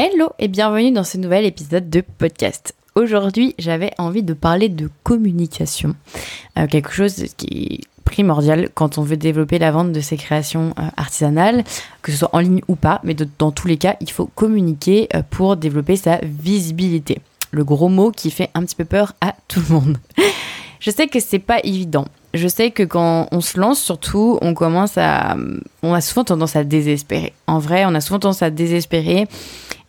Hello et bienvenue dans ce nouvel épisode de podcast. Aujourd'hui, j'avais envie de parler de communication, euh, quelque chose qui est primordial quand on veut développer la vente de ses créations euh, artisanales, que ce soit en ligne ou pas, mais dans tous les cas, il faut communiquer euh, pour développer sa visibilité. Le gros mot qui fait un petit peu peur à tout le monde. Je sais que c'est pas évident. Je sais que quand on se lance, surtout, on commence à. On a souvent tendance à désespérer. En vrai, on a souvent tendance à désespérer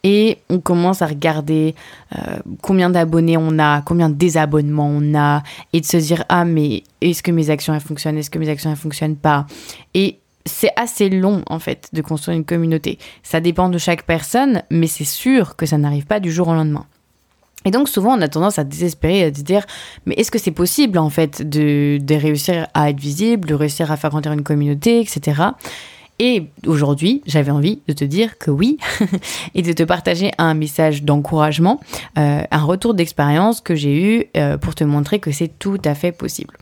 et on commence à regarder euh, combien d'abonnés on a, combien de désabonnements on a, et de se dire ah mais est-ce que mes actions elles fonctionnent, est-ce que mes actions elles fonctionnent pas, et c'est assez long en fait de construire une communauté. Ça dépend de chaque personne, mais c'est sûr que ça n'arrive pas du jour au lendemain. Et donc souvent on a tendance à désespérer, à se dire mais est-ce que c'est possible en fait de, de réussir à être visible, de réussir à faire grandir une communauté, etc. Et aujourd'hui, j'avais envie de te dire que oui et de te partager un message d'encouragement, euh, un retour d'expérience que j'ai eu euh, pour te montrer que c'est tout à fait possible.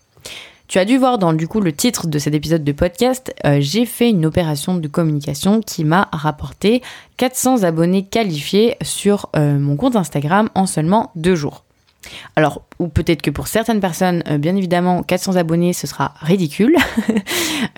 Tu as dû voir dans du coup le titre de cet épisode de podcast, euh, j'ai fait une opération de communication qui m'a rapporté 400 abonnés qualifiés sur mon compte Instagram en seulement deux jours. Alors, ou peut-être que pour certaines personnes, euh, bien évidemment, 400 abonnés, ce sera ridicule.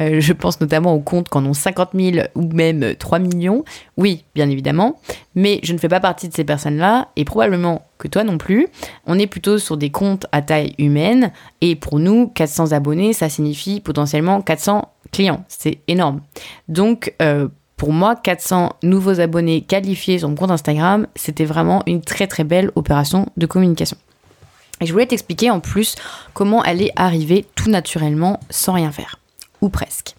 Euh, je pense notamment aux comptes quand on 50 000 ou même 3 millions. Oui, bien évidemment. Mais je ne fais pas partie de ces personnes-là, et probablement que toi non plus. On est plutôt sur des comptes à taille humaine, et pour nous, 400 abonnés, ça signifie potentiellement 400 clients. C'est énorme. Donc, euh, pour moi, 400 nouveaux abonnés qualifiés sur mon compte Instagram, c'était vraiment une très très belle opération de communication. Et je voulais t'expliquer en plus comment elle est arrivée tout naturellement sans rien faire. Ou presque.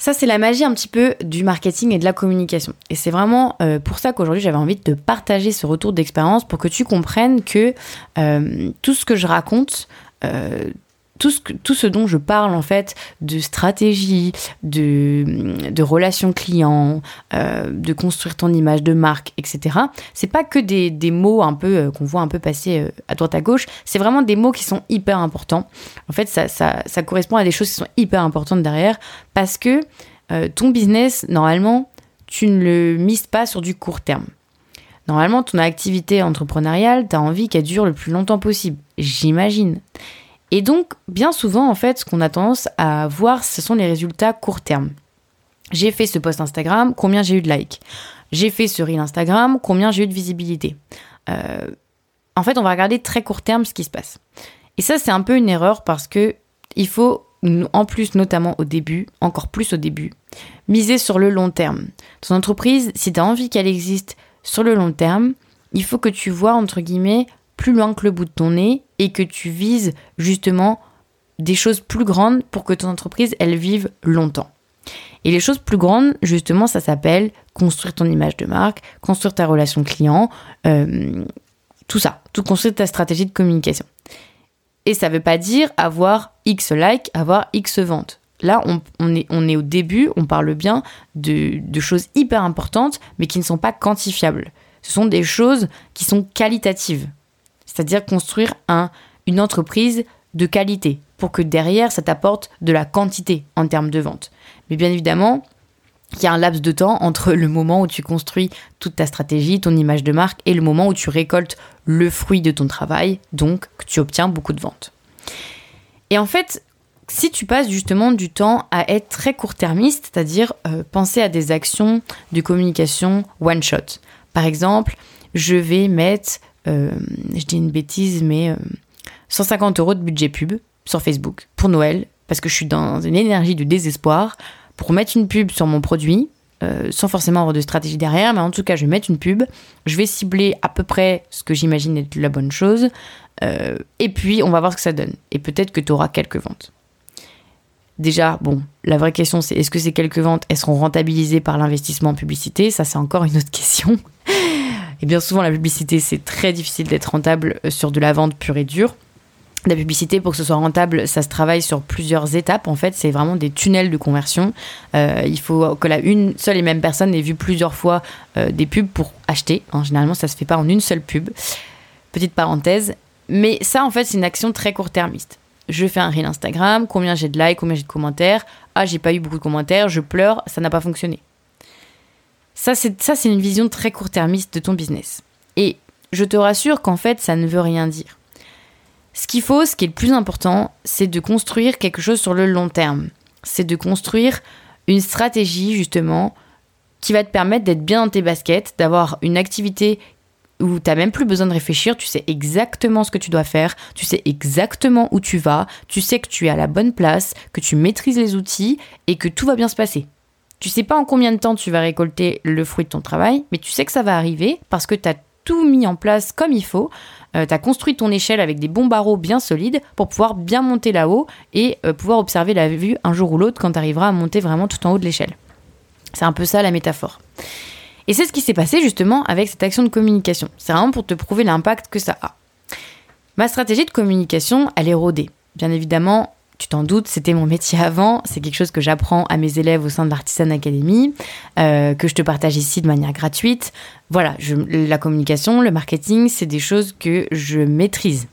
Ça, c'est la magie un petit peu du marketing et de la communication. Et c'est vraiment euh, pour ça qu'aujourd'hui, j'avais envie de partager ce retour d'expérience pour que tu comprennes que euh, tout ce que je raconte, euh, tout ce, tout ce dont je parle en fait de stratégie, de, de relations clients, euh, de construire ton image de marque, etc. C'est pas que des, des, mots un peu euh, qu'on voit un peu passer euh, à droite à gauche. C'est vraiment des mots qui sont hyper importants. En fait, ça, ça, ça, correspond à des choses qui sont hyper importantes derrière parce que ton business, normalement, tu ne le mises pas sur du court terme. Normalement, ton activité entrepreneuriale, tu as envie qu'elle dure le plus longtemps possible. J'imagine. Et donc, bien souvent, en fait, ce qu'on a tendance à voir, ce sont les résultats court terme. J'ai fait ce post Instagram, combien j'ai eu de likes? J'ai fait ce reel Instagram, combien j'ai eu de visibilité? Euh, En fait, on va regarder très court terme ce qui se passe. Et ça, c'est un peu une erreur parce que il faut, en plus, notamment au début, encore plus au début, miser sur le long terme. Ton entreprise, si tu as envie qu'elle existe sur le long terme, il faut que tu vois, entre guillemets, plus loin que le bout de ton nez et que tu vises justement des choses plus grandes pour que ton entreprise, elle vive longtemps. Et les choses plus grandes, justement, ça s'appelle construire ton image de marque, construire ta relation client, euh, tout ça, tout construire ta stratégie de communication. Et ça ne veut pas dire avoir X likes, avoir X ventes. Là, on, est, au début, on parle bien de choses hyper importantes, mais qui ne sont pas quantifiables. Ce sont des choses qui sont qualitatives c'est-à-dire construire un, une entreprise de qualité pour que derrière ça t'apporte de la quantité en termes de vente. Mais bien évidemment, il y a un laps de temps entre le moment où tu construis toute ta stratégie, ton image de marque, et le moment où tu récoltes le fruit de ton travail, donc que tu obtiens beaucoup de ventes. Et en fait, si tu passes justement du temps à être très court-termiste, c'est-à-dire euh, penser à des actions de communication one-shot. Par exemple, je vais mettre je dis une bêtise, mais 150 euh, euros de budget pub sur Facebook pour Noël, parce que je suis dans une énergie de désespoir, pour mettre une pub sur mon produit, euh, sans forcément avoir de stratégie derrière, mais en tout cas, je vais mettre une pub, je vais cibler à peu près ce que j'imagine être la bonne chose, et puis on va voir ce que ça donne. Et peut-être que tu auras quelques ventes. Déjà, bon, la vraie question c'est est-ce que ces quelques ventes, elles seront rentabilisées par l'investissement en publicité? Ça, c'est encore une autre question. Et bien souvent, la publicité, c'est très difficile d'être rentable euh, sur de la vente pure et dure. La publicité, pour que ce soit rentable, ça se travaille sur plusieurs étapes. En fait, c'est vraiment des tunnels de conversion. Euh, il faut que la une seule et même personne ait vu plusieurs fois euh, des pubs pour acheter. En généralement, ça se fait pas en une seule pub. Petite parenthèse. Mais ça, en fait, c'est une action très court-termiste. Je fais un reel Instagram, combien j'ai de likes, combien j'ai de commentaires. Ah, j'ai pas eu beaucoup de commentaires, je pleure, ça n'a pas fonctionné. Ça, c'est une vision très court-termiste de ton business. Et je te rassure qu'en fait, ça ne veut rien dire. Ce qu'il faut, ce qui est le plus important, c'est de construire quelque chose sur le long terme. C'est de construire une stratégie, justement, qui va te permettre d'être bien dans tes baskets, d'avoir une activité où tu n'as même plus besoin de réfléchir, tu sais exactement ce que tu dois faire, tu sais exactement où tu vas, tu sais que tu es à la bonne place, que tu maîtrises les outils et que tout va bien se passer. Tu sais pas en combien de temps tu vas récolter le fruit de ton travail, mais tu sais que ça va arriver parce que tu as tout mis en place comme il faut. Euh, tu as construit ton échelle avec des bons barreaux bien solides pour pouvoir bien monter là-haut et euh, pouvoir observer la vue un jour ou l'autre quand tu arriveras à monter vraiment tout en haut de l'échelle. C'est un peu ça la métaphore. Et c'est ce qui s'est passé justement avec cette action de communication. C'est vraiment pour te prouver l'impact que ça a. Ma stratégie de communication, elle est rodée. Bien évidemment, tu t'en doutes, c'était mon métier avant, c'est quelque chose que j'apprends à mes élèves au sein de l'Artisan Academy, euh, que je te partage ici de manière gratuite. Voilà, la communication, le marketing, c'est des choses que je maîtrise.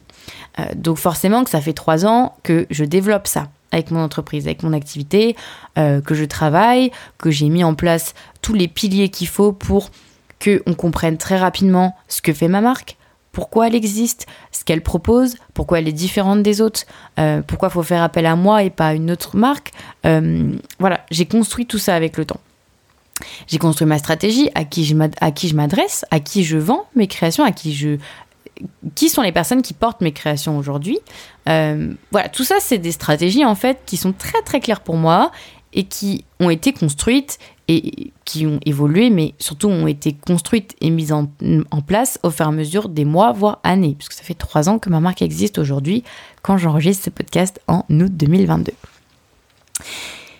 Euh, donc forcément que ça fait trois ans que je développe ça avec mon entreprise, avec mon activité, euh, que je travaille, que j'ai mis en place tous les piliers qu'il faut pour qu'on comprenne très rapidement ce que fait ma marque, pourquoi elle existe, ce qu'elle propose, pourquoi elle est différente des autres, euh, pourquoi faut faire appel à moi et pas à une autre marque. Euh, voilà, j'ai construit tout ça avec le temps. J'ai construit ma stratégie, à qui je m'adresse, à qui je vends mes créations, à qui je, qui sont les personnes qui portent mes créations aujourd'hui. Euh, voilà, tout ça, c'est des stratégies en fait qui sont très très claires pour moi et qui ont été construites et qui ont évolué, mais surtout ont été construites et mises en, place au fur et à mesure des mois, voire années, puisque ça fait trois ans que ma marque existe aujourd'hui quand j'enregistre ce podcast en août 2022.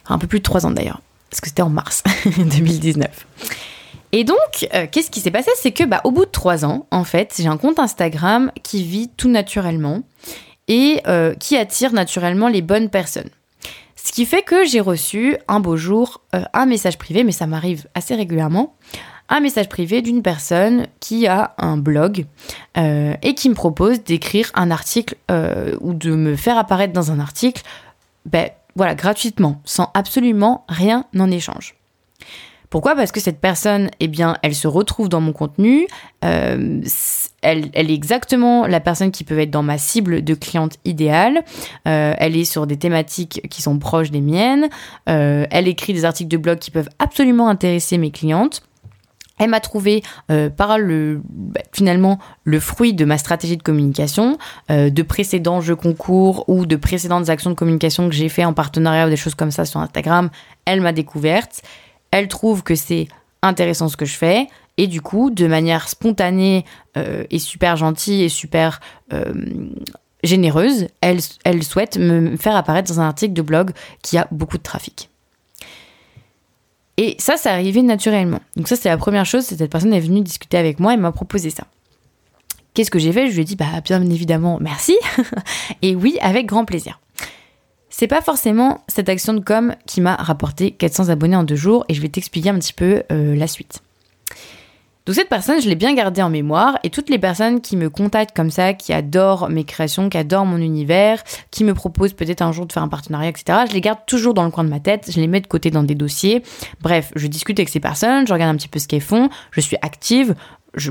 Un peu plus de trois ans d'ailleurs, parce que c'était en mars 2019. Et donc, euh, qu'est-ce qui s'est passé? C'est que, bah, au bout de trois ans, en fait, j'ai un compte Instagram qui vit tout naturellement et euh, qui attire naturellement les bonnes personnes. Ce qui fait que j'ai reçu un beau jour euh, un message privé, mais ça m'arrive assez régulièrement, un message privé d'une personne qui a un blog et qui me propose d'écrire un article ou de me faire apparaître dans un article, ben, voilà, gratuitement, sans absolument rien en échange. Pourquoi? Parce que cette personne, eh bien, elle se retrouve dans mon contenu. Euh, elle, est exactement la personne qui peut être dans ma cible de cliente idéale. Euh, elle est sur des thématiques qui sont proches des miennes. Euh, elle écrit des articles de blog qui peuvent absolument intéresser mes clientes. Elle m'a trouvé par le bah, finalement le fruit de ma stratégie de communication, de précédents jeux concours ou de précédentes actions de communication que j'ai fait en partenariat ou des choses comme ça sur Instagram. Elle m'a découverte elle trouve que c'est intéressant ce que je fais. Et du coup, de manière spontanée euh, et super gentille et super euh, généreuse, elle, souhaite me faire apparaître dans un article de blog qui a beaucoup de trafic. Et ça, ça arrivé naturellement. Donc ça, c'est la première chose. Cette personne est venue discuter avec moi et m'a proposé ça. Qu'est-ce que j'ai fait? Je lui ai dit, bah, bien évidemment, merci. et oui, avec grand plaisir. C'est pas forcément cette action de com qui m'a rapporté 400 abonnés en deux jours et je vais t'expliquer un petit peu euh, la suite. Donc cette personne, je l'ai bien gardée en mémoire et toutes les personnes qui me contactent comme ça, qui adorent mes créations, qui adorent mon univers, qui me proposent peut-être un jour de faire un partenariat, etc., je les garde toujours dans le coin de ma tête, je les mets de côté dans des dossiers. Bref, je discute avec ces personnes, je regarde un petit peu ce qu'elles font, je suis active,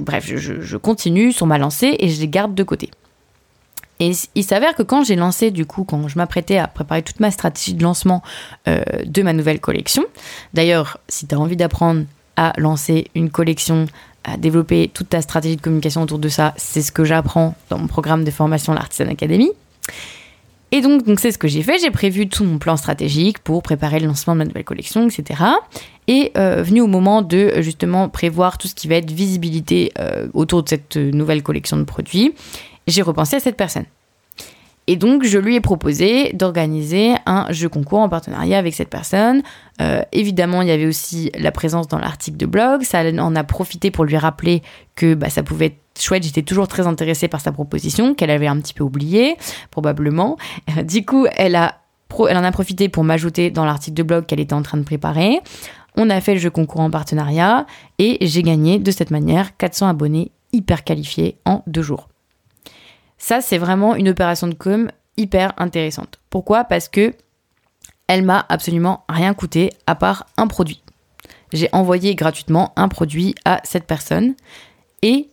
bref, je, je continue sur ma lancée et je les garde de côté. Et il s'avère que quand j'ai lancé, du coup, quand je m'apprêtais à préparer toute ma stratégie de lancement euh, de ma nouvelle collection, d'ailleurs, si tu as envie d'apprendre à lancer une collection, à développer toute ta stratégie de communication autour de ça, c'est ce que j'apprends dans mon programme de formation l'Artisan Academy. Et donc, donc c'est ce que j'ai fait. J'ai prévu tout mon plan stratégique pour préparer le lancement de ma nouvelle collection, etc. Et euh, venu au moment de justement prévoir tout ce qui va être visibilité euh, autour de cette nouvelle collection de produits, j'ai repensé à cette personne. Et donc, je lui ai proposé d'organiser un jeu concours en partenariat avec cette personne. Euh, évidemment, il y avait aussi la présence dans l'article de blog. Ça en a profité pour lui rappeler que bah, ça pouvait être chouette. J'étais toujours très intéressée par sa proposition, qu'elle avait un petit peu oubliée, probablement. du coup, elle en a profité pour m'ajouter dans l'article de blog qu'elle était en train de préparer. On a fait le jeu concours en partenariat et j'ai gagné de cette manière 400 abonnés hyper qualifiés en deux jours. Ça, c'est vraiment une opération de com hyper intéressante. Pourquoi? Parce que elle m'a absolument rien coûté à part un produit. j'ai envoyé gratuitement un produit à cette personne et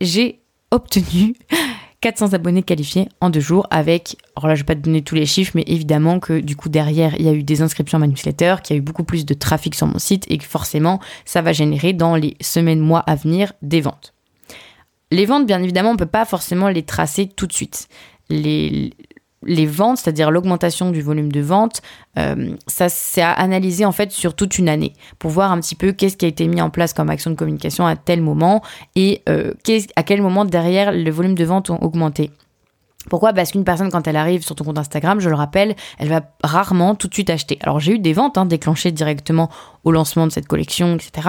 j'ai obtenu 400 abonnés qualifiés en deux jours avec, alors là je vais pas te donner tous les chiffres, mais évidemment que du coup derrière il y a eu des inscriptions à ma newsletter, qu'il y a eu beaucoup plus de trafic sur mon site et que forcément ça va générer dans les semaines, mois à venir des ventes. Les ventes, bien évidemment, on peut pas forcément les tracer tout de suite. Les, ventes, c'est-à-dire l'augmentation du volume de vente, euh, ça c'est à en fait sur toute une année pour voir un petit peu qu'est-ce qui a été mis en place comme action de communication à tel moment et euh, à quel moment derrière le volume de vente ont augmenté. Pourquoi? Parce qu'une personne, quand elle arrive sur ton compte Instagram, je le rappelle, elle va rarement tout de suite acheter. Alors j'ai eu des ventes hein, déclenchées directement au lancement de cette collection, etc.,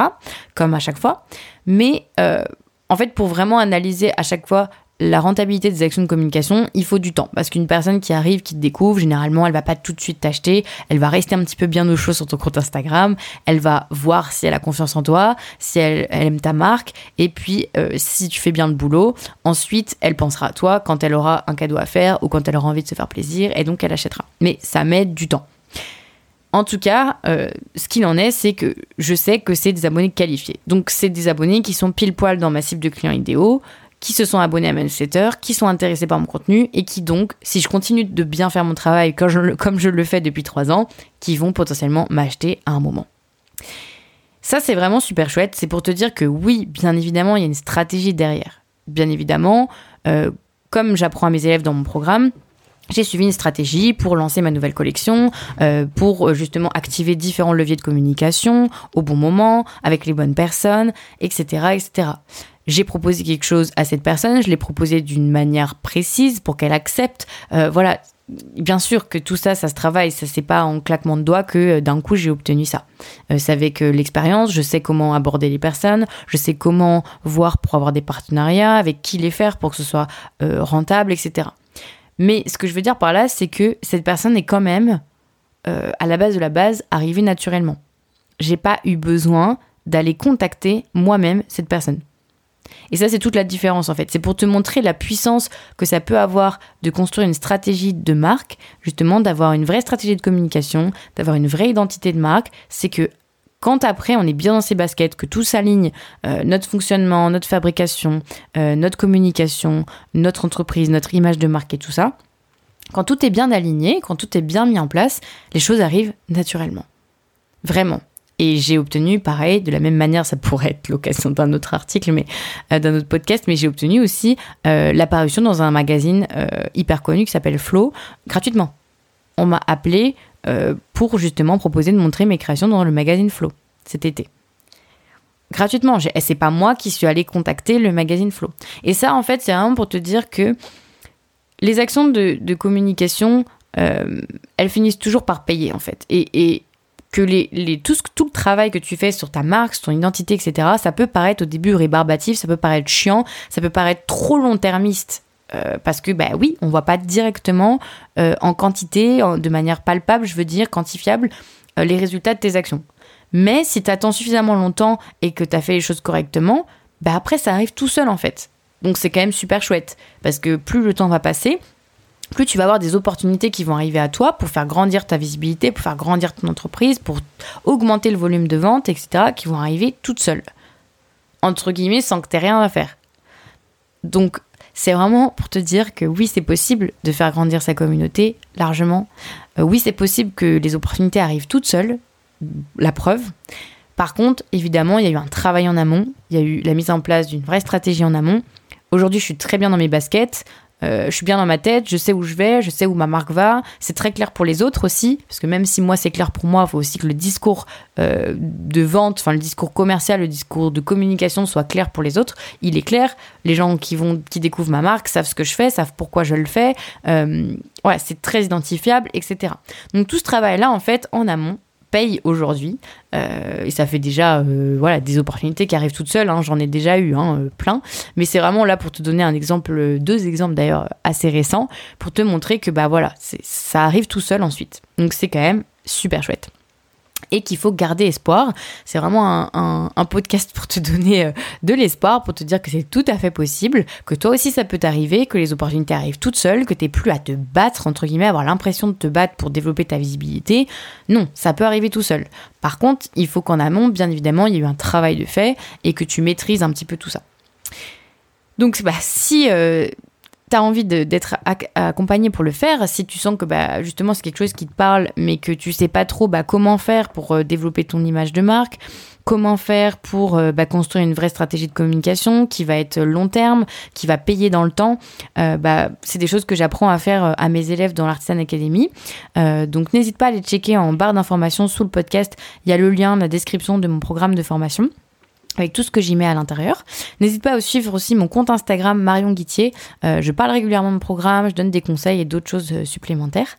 comme à chaque fois. Mais euh, en fait, pour vraiment analyser à chaque fois la rentabilité des actions de communication, il faut du temps. Parce qu'une personne qui arrive, qui te découvre, généralement, elle va pas tout de suite t'acheter. Elle va rester un petit peu bien au chaud sur ton compte Instagram. Elle va voir si elle a confiance en toi, si elle, aime ta marque. Et puis, euh, si tu fais bien le boulot, ensuite, elle pensera à toi quand elle aura un cadeau à faire ou quand elle aura envie de se faire plaisir. Et donc, elle achètera. Mais ça met du temps. En tout cas, euh, ce qu'il en est, c'est que je sais que c'est des abonnés qualifiés. Donc, c'est des abonnés qui sont pile poil dans ma cible de clients idéaux qui se sont abonnés à ma qui sont intéressés par mon contenu et qui donc, si je continue de bien faire mon travail comme je, comme je le fais depuis trois ans, qui vont potentiellement m'acheter à un moment. Ça, c'est vraiment super chouette. C'est pour te dire que oui, bien évidemment, il y a une stratégie derrière. Bien évidemment, euh, comme j'apprends à mes élèves dans mon programme, j'ai suivi une stratégie pour lancer ma nouvelle collection, euh, pour euh, justement activer différents leviers de communication au bon moment, avec les bonnes personnes, etc., etc j'ai proposé quelque chose à cette personne, je l'ai proposé d'une manière précise pour qu'elle accepte. Euh, voilà, bien sûr que tout ça, ça se travaille, ça c'est pas en claquement de doigts que d'un coup j'ai obtenu ça. Euh, c'est avec l'expérience, je sais comment aborder les personnes, je sais comment voir pour avoir des partenariats, avec qui les faire pour que ce soit rentable, etc. Mais ce que je veux dire par là, c'est que cette personne est quand même, à la base de la base, arrivée naturellement. J'ai pas eu besoin d'aller contacter moi-même cette personne. Et ça, c'est toute la différence en fait. C'est pour te montrer la puissance que ça peut avoir de construire une stratégie de marque, justement, d'avoir une vraie stratégie de communication, d'avoir une vraie identité de marque. C'est que quand après on est bien dans ses baskets, que tout s'aligne, euh, notre fonctionnement, notre fabrication, euh, notre communication, notre entreprise, notre image de marque et tout ça, quand tout est bien aligné, quand tout est bien mis en place, les choses arrivent naturellement. Vraiment. Et j'ai obtenu, pareil, de la même manière, ça pourrait être l'occasion d'un autre article, mais euh, d'un autre podcast, mais j'ai obtenu aussi l'apparition dans un magazine hyper connu qui s'appelle Flow, gratuitement. On m'a appelé pour justement proposer de montrer mes créations dans le magazine Flow cet été. Gratuitement, c'est pas moi qui suis allée contacter le magazine Flow. Et ça, en fait, c'est vraiment pour te dire que les actions de, communication, elles finissent toujours par payer, en fait. Et, que tout, tout, le travail que tu fais sur ta marque, sur ton identité, etc., ça peut paraître au début rébarbatif, ça peut paraître chiant, ça peut paraître trop long-termiste. Euh, parce que, bah oui, on voit pas directement euh, en quantité, de manière palpable, je veux dire, quantifiable, euh, les résultats de tes actions. Mais si tu attends suffisamment longtemps et que tu as fait les choses correctement, bah après, ça arrive tout seul en fait. Donc c'est quand même super chouette. Parce que plus le temps va passer, plus tu vas avoir des opportunités qui vont arriver à toi pour faire grandir ta visibilité, pour faire grandir ton entreprise, pour augmenter le volume de vente, etc., qui vont arriver toutes seules. Entre guillemets, sans que tu aies rien à faire. Donc, c'est vraiment pour te dire que oui, c'est possible de faire grandir sa communauté largement. Euh, oui, c'est possible que les opportunités arrivent toutes seules. La preuve. Par contre, évidemment, il y a eu un travail en amont. Il y a eu la mise en place d'une vraie stratégie en amont. Aujourd'hui, je suis très bien dans mes baskets. Euh, je suis bien dans ma tête, je sais où je vais, je sais où ma marque va. C'est très clair pour les autres aussi, parce que même si moi c'est clair pour moi, il faut aussi que le discours euh, de vente, enfin le discours commercial, le discours de communication soit clair pour les autres. Il est clair. Les gens qui vont, qui découvrent ma marque savent ce que je fais, savent pourquoi je le fais. Euh, ouais, c'est très identifiable, etc. Donc tout ce travail-là, en fait, en amont, paye aujourd'hui. Euh, et ça fait déjà euh, voilà, des opportunités qui arrivent toutes seules. Hein. J'en ai déjà eu hein, euh, plein. Mais c'est vraiment là pour te donner un exemple, deux exemples d'ailleurs assez récents, pour te montrer que bah voilà, ça arrive tout seul ensuite. Donc c'est quand même super chouette. Et qu'il faut garder espoir. C'est vraiment un, podcast pour te donner euh, de l'espoir, pour te dire que c'est tout à fait possible, que toi aussi ça peut t'arriver, que les opportunités arrivent toutes seules, que tu n'es plus à te battre, entre guillemets, avoir l'impression de te battre pour développer ta visibilité. Non, ça peut arriver tout seul. Par contre, il faut qu'en amont, bien évidemment, il y ait eu un travail de fait et que tu maîtrises un petit peu tout ça. Donc, bah, si euh, tu as envie d'être accompagné pour le faire, si tu sens que bah, justement c'est quelque chose qui te parle, mais que tu sais pas trop bah, comment faire pour euh, développer ton image de marque, comment faire pour euh, bah, construire une vraie stratégie de communication qui va être long terme, qui va payer dans le temps, euh, bah, c'est des choses que j'apprends à faire à mes élèves dans l'Artisan Academy. donc n'hésite pas à les checker en barre d'informations sous le podcast. Il y a le lien, la description de mon programme de formation avec tout ce que j'y mets à l'intérieur. N'hésite pas à suivre aussi mon compte Instagram Marion Guitier. Euh, je parle régulièrement de programme, je donne des conseils et d'autres choses euh, supplémentaires.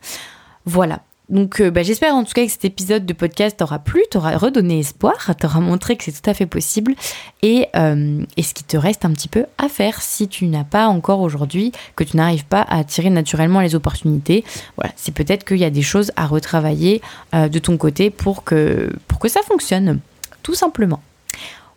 Voilà. Donc euh, bah, j'espère en tout cas que cet épisode de podcast t'aura plu, t'aura redonné espoir, t'aura montré que c'est tout à fait possible et, et ce qui te reste un petit peu à faire si tu n'as pas encore aujourd'hui, que tu n'arrives pas à attirer naturellement les opportunités. Voilà, c'est peut-être qu'il y a des choses à retravailler de ton côté pour que, pour que ça fonctionne, tout simplement.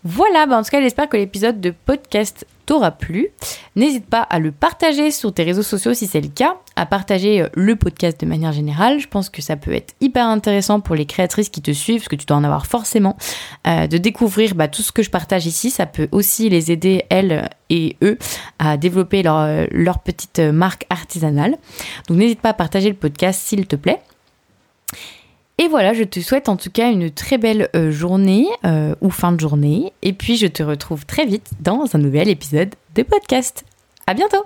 Voilà, bah en tout cas, j'espère que l'épisode de podcast t'aura plu. N'hésite pas à le partager sur tes réseaux sociaux si c'est le cas, à partager euh, le podcast de manière générale. Je pense que ça peut être hyper intéressant pour les créatrices qui te suivent, parce que tu dois en avoir forcément, euh, de découvrir bah, tout ce que je partage ici. Ça peut aussi les aider, elles et eux, à développer leur, euh, leur petite marque artisanale. Donc n'hésite pas à partager le podcast s'il te plaît. Et voilà, je te souhaite en tout cas une très belle euh, journée euh, ou fin de journée. Et puis je te retrouve très vite dans un nouvel épisode de podcast. À bientôt!